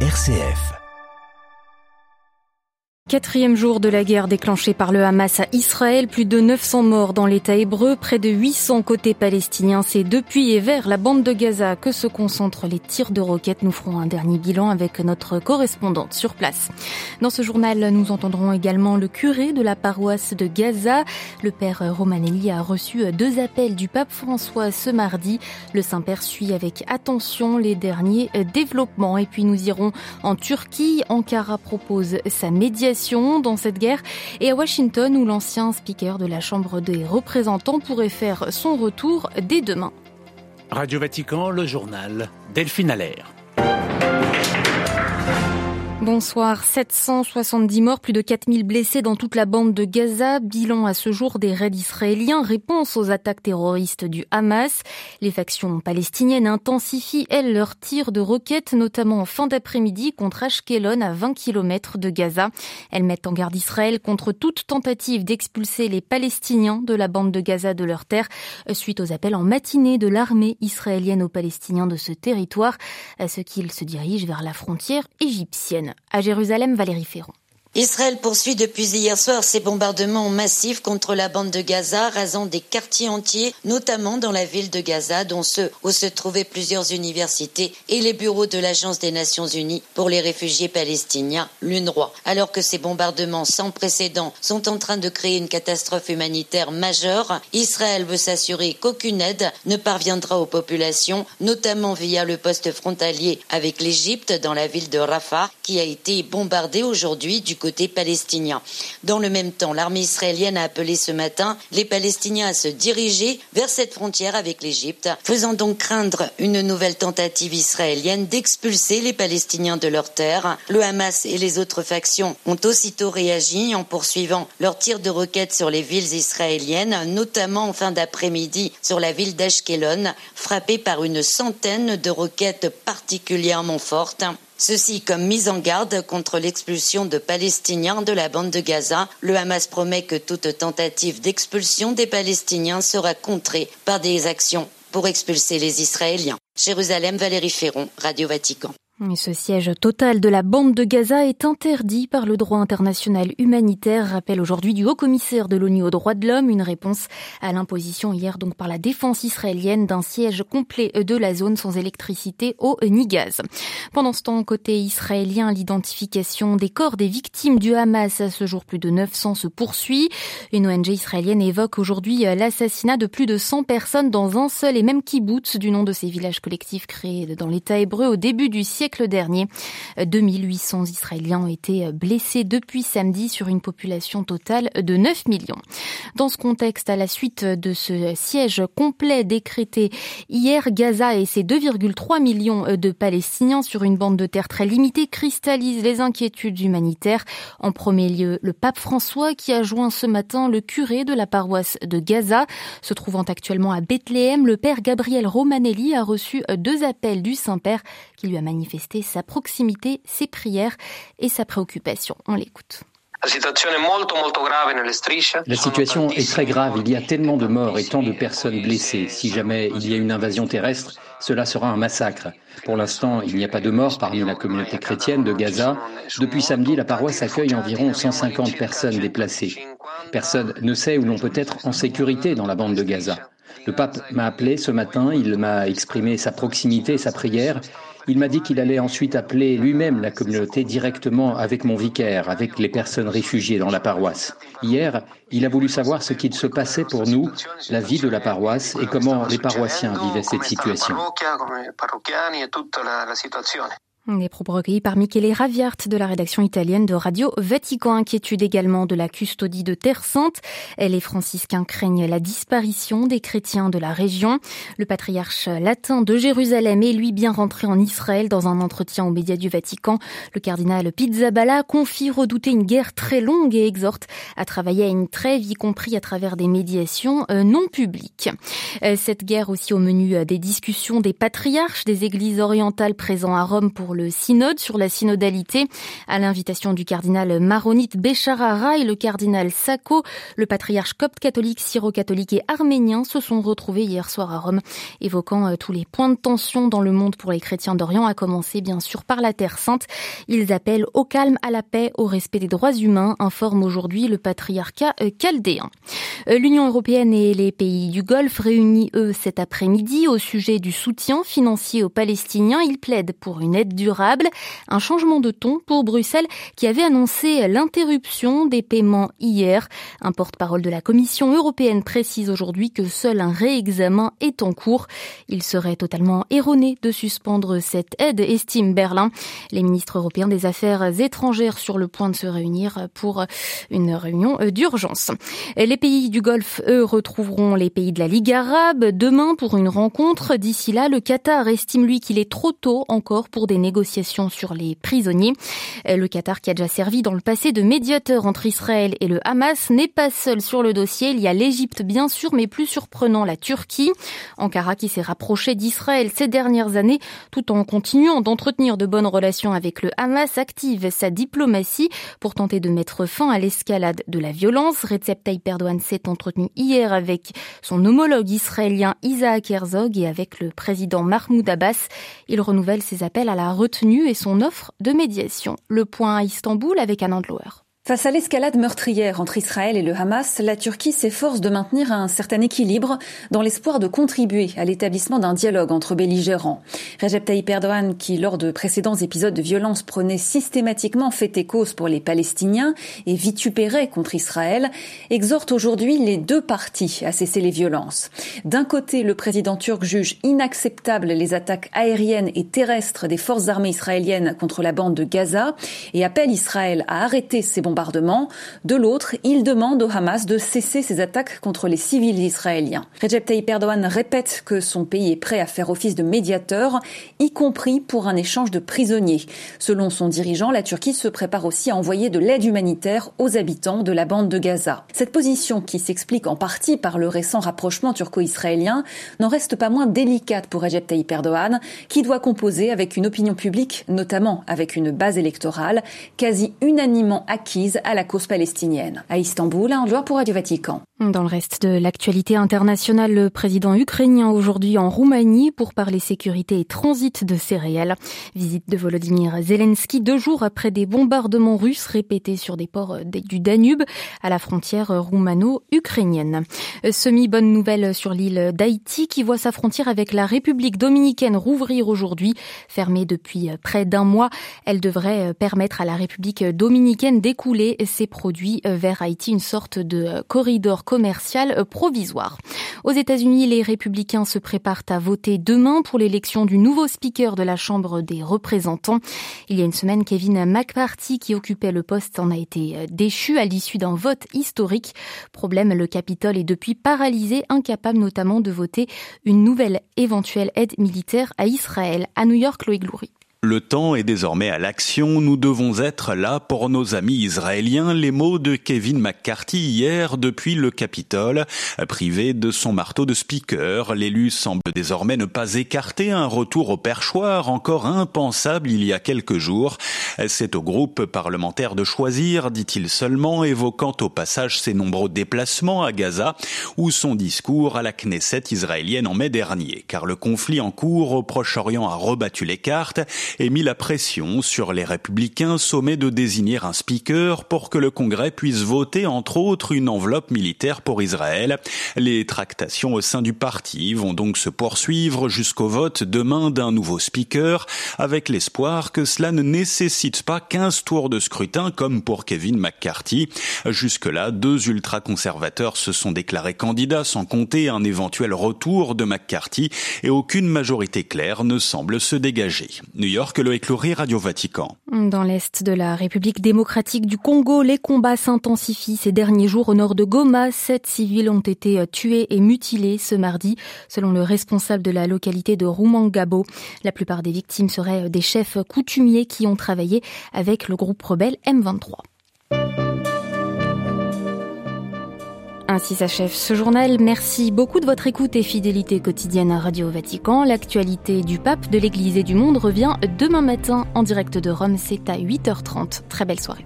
RCF. Quatrième jour de la guerre déclenchée par le Hamas à Israël, plus de 900 morts dans l'État hébreu, près de 800 côté palestinien. C'est depuis et vers la bande de Gaza que se concentrent les tirs de roquettes. Nous ferons un dernier bilan avec notre correspondante sur place. Dans ce journal, nous entendrons également le curé de la paroisse de Gaza. Le père Romanelli a reçu deux appels du pape François ce mardi. Le Saint-Père suit avec attention les derniers développements. Et puis nous irons en Turquie. Ankara propose sa médiation dans cette guerre et à Washington où l'ancien speaker de la Chambre des représentants pourrait faire son retour dès demain. Radio Vatican, le journal Delphine Allaire. Bonsoir. 770 morts, plus de 4000 blessés dans toute la bande de Gaza. Bilan à ce jour des raids israéliens. Réponse aux attaques terroristes du Hamas. Les factions palestiniennes intensifient, elles, leurs tirs de roquettes, notamment en fin d'après-midi contre Ashkelon à 20 km de Gaza. Elles mettent en garde Israël contre toute tentative d'expulser les Palestiniens de la bande de Gaza de leur terre, suite aux appels en matinée de l'armée israélienne aux Palestiniens de ce territoire, à ce qu'ils se dirigent vers la frontière égyptienne. À Jérusalem, Valérie Ferron. Israël poursuit depuis hier soir ses bombardements massifs contre la bande de Gaza, rasant des quartiers entiers, notamment dans la ville de Gaza, dont ceux où se trouvaient plusieurs universités et les bureaux de l'Agence des Nations Unies pour les réfugiés palestiniens, l'UNRWA. Alors que ces bombardements sans précédent sont en train de créer une catastrophe humanitaire majeure, Israël veut s'assurer qu'aucune aide ne parviendra aux populations, notamment via le poste frontalier avec l'Égypte dans la ville de Rafah, qui a été bombardée aujourd'hui du côté côté palestinien. Dans le même temps, l'armée israélienne a appelé ce matin les Palestiniens à se diriger vers cette frontière avec l'Égypte, faisant donc craindre une nouvelle tentative israélienne d'expulser les Palestiniens de leur terre. Le Hamas et les autres factions ont aussitôt réagi en poursuivant leurs tirs de roquettes sur les villes israéliennes, notamment en fin d'après-midi sur la ville d'Ashkelon, frappée par une centaine de roquettes particulièrement fortes. Ceci comme mise en garde contre l'expulsion de Palestiniens de la bande de Gaza. Le Hamas promet que toute tentative d'expulsion des Palestiniens sera contrée par des actions pour expulser les Israéliens. Jérusalem, Valérie Ferron, Radio Vatican. Ce siège total de la bande de Gaza est interdit par le droit international humanitaire, rappelle aujourd'hui du haut-commissaire de l'ONU aux droits de l'homme, une réponse à l'imposition hier donc par la défense israélienne d'un siège complet de la zone sans électricité, eau ni gaz. Pendant ce temps, côté israélien, l'identification des corps des victimes du Hamas à ce jour plus de 900 se poursuit. Une ONG israélienne évoque aujourd'hui l'assassinat de plus de 100 personnes dans un seul et même kibbutz du nom de ces villages collectifs créés dans l'État hébreu au début du siècle siècle dernier. 2800 Israéliens ont été blessés depuis samedi sur une population totale de 9 millions. Dans ce contexte, à la suite de ce siège complet décrété hier, Gaza et ses 2,3 millions de Palestiniens sur une bande de terre très limitée cristallisent les inquiétudes humanitaires. En premier lieu, le pape François qui a joint ce matin le curé de la paroisse de Gaza. Se trouvant actuellement à Bethléem, le père Gabriel Romanelli a reçu deux appels du Saint-Père qui lui a manifesté sa proximité, ses prières et sa préoccupation. On l'écoute. La situation est très grave. Il y a tellement de morts et tant de personnes blessées. Si jamais il y a une invasion terrestre, cela sera un massacre. Pour l'instant, il n'y a pas de morts parmi la communauté chrétienne de Gaza. Depuis samedi, la paroisse accueille environ 150 personnes déplacées. Personne ne sait où l'on peut être en sécurité dans la bande de Gaza. Le pape m'a appelé ce matin, il m'a exprimé sa proximité et sa prière. Il m'a dit qu'il allait ensuite appeler lui-même la communauté directement avec mon vicaire, avec les personnes réfugiées dans la paroisse. Hier, il a voulu savoir ce qu'il se passait pour nous, la vie de la paroisse et comment les paroissiens vivaient cette situation. Des propos recueillis par Michele Raviart de la rédaction italienne de Radio Vatican. Inquiétude également de la custodie de Terre Sainte. Les franciscains craignent la disparition des chrétiens de la région. Le patriarche latin de Jérusalem est lui bien rentré en Israël dans un entretien aux médias du Vatican. Le cardinal Pizzaballa confie redouter une guerre très longue et exhorte à travailler à une trêve, y compris à travers des médiations euh, non publiques. Euh, cette guerre aussi au menu euh, des discussions des patriarches des églises orientales présents à Rome pour le synode sur la synodalité. À l'invitation du cardinal maronite Béchara et le cardinal Sako, le patriarche copte catholique, syro-catholique et arménien se sont retrouvés hier soir à Rome, évoquant euh, tous les points de tension dans le monde pour les chrétiens d'Orient, à commencer bien sûr par la Terre Sainte. Ils appellent au calme, à la paix, au respect des droits humains, informe aujourd'hui le patriarcat euh, chaldéen. Euh, L'Union européenne et les pays du Golfe réunis, eux, cet après-midi au sujet du soutien financier aux Palestiniens. Ils plaident pour une aide un changement de ton pour Bruxelles qui avait annoncé l'interruption des paiements hier. Un porte-parole de la Commission européenne précise aujourd'hui que seul un réexamen est en cours. Il serait totalement erroné de suspendre cette aide, estime Berlin. Les ministres européens des Affaires étrangères sur le point de se réunir pour une réunion d'urgence. Les pays du Golfe, eux, retrouveront les pays de la Ligue arabe demain pour une rencontre. D'ici là, le Qatar estime, lui, qu'il est trop tôt encore pour des négociations sur les prisonniers. Le Qatar, qui a déjà servi dans le passé de médiateur entre Israël et le Hamas, n'est pas seul sur le dossier. Il y a l'Égypte, bien sûr, mais plus surprenant, la Turquie. Ankara qui s'est rapproché d'Israël ces dernières années, tout en continuant d'entretenir de bonnes relations avec le Hamas, active sa diplomatie pour tenter de mettre fin à l'escalade de la violence. Recep Tayyip Erdogan s'est entretenu hier avec son homologue israélien Isaac Herzog et avec le président Mahmoud Abbas. Il renouvelle ses appels à la retenue et son offre de médiation. Le point à Istanbul avec Anand Loer. Face à l'escalade meurtrière entre Israël et le Hamas, la Turquie s'efforce de maintenir un certain équilibre dans l'espoir de contribuer à l'établissement d'un dialogue entre belligérants. Recep Tayyip Erdogan, qui lors de précédents épisodes de violence prenait systématiquement fait et cause pour les Palestiniens et vitupérait contre Israël, exhorte aujourd'hui les deux parties à cesser les violences. D'un côté, le président turc juge inacceptable les attaques aériennes et terrestres des forces armées israéliennes contre la bande de Gaza et appelle Israël à arrêter ses de l'autre, il demande au Hamas de cesser ses attaques contre les civils israéliens. Recep Tayyip Erdogan répète que son pays est prêt à faire office de médiateur, y compris pour un échange de prisonniers. Selon son dirigeant, la Turquie se prépare aussi à envoyer de l'aide humanitaire aux habitants de la bande de Gaza. Cette position, qui s'explique en partie par le récent rapprochement turco-israélien, n'en reste pas moins délicate pour Recep Tayyip Erdogan, qui doit composer avec une opinion publique, notamment avec une base électorale, quasi unanimement acquise à la cause palestinienne. À Istanbul, un doigt pour Radio Vatican. Dans le reste de l'actualité internationale, le président ukrainien aujourd'hui en Roumanie pour parler sécurité et transit de céréales. Visite de Volodymyr Zelensky deux jours après des bombardements russes répétés sur des ports du Danube à la frontière roumano-ukrainienne. Semi-bonne nouvelle sur l'île d'Haïti qui voit sa frontière avec la République dominicaine rouvrir aujourd'hui. Fermée depuis près d'un mois, elle devrait permettre à la République dominicaine d'écouler ses produits vers Haïti, une sorte de corridor commercial provisoire. Aux États-Unis, les républicains se préparent à voter demain pour l'élection du nouveau speaker de la Chambre des représentants. Il y a une semaine, Kevin McCarthy, qui occupait le poste, en a été déchu à l'issue d'un vote historique. Problème, le Capitole est depuis paralysé, incapable notamment de voter une nouvelle éventuelle aide militaire à Israël. À New York, Loïc Loury. Le temps est désormais à l'action, nous devons être là pour nos amis israéliens, les mots de Kevin McCarthy hier depuis le Capitole. Privé de son marteau de speaker, l'élu semble désormais ne pas écarter un retour au perchoir encore impensable il y a quelques jours. C'est au groupe parlementaire de choisir, dit-il seulement, évoquant au passage ses nombreux déplacements à Gaza ou son discours à la Knesset israélienne en mai dernier, car le conflit en cours au Proche-Orient a rebattu les cartes et mis la pression sur les républicains sommés de désigner un speaker pour que le Congrès puisse voter entre autres une enveloppe militaire pour Israël. Les tractations au sein du parti vont donc se poursuivre jusqu'au vote demain d'un nouveau speaker avec l'espoir que cela ne nécessite pas 15 tours de scrutin comme pour Kevin McCarthy. Jusque-là, deux ultra-conservateurs se sont déclarés candidats sans compter un éventuel retour de McCarthy et aucune majorité claire ne semble se dégager. New York, Loïc Loury, Radio Vatican. Dans l'est de la République démocratique du Congo, les combats s'intensifient ces derniers jours au nord de Goma. Sept civils ont été tués et mutilés ce mardi, selon le responsable de la localité de Rumangabo. La plupart des victimes seraient des chefs coutumiers qui ont travaillé avec le groupe rebelle M23. Ainsi s'achève ce journal. Merci beaucoup de votre écoute et fidélité quotidienne à Radio Vatican. L'actualité du pape, de l'Église et du monde revient demain matin en direct de Rome. C'est à 8h30. Très belle soirée.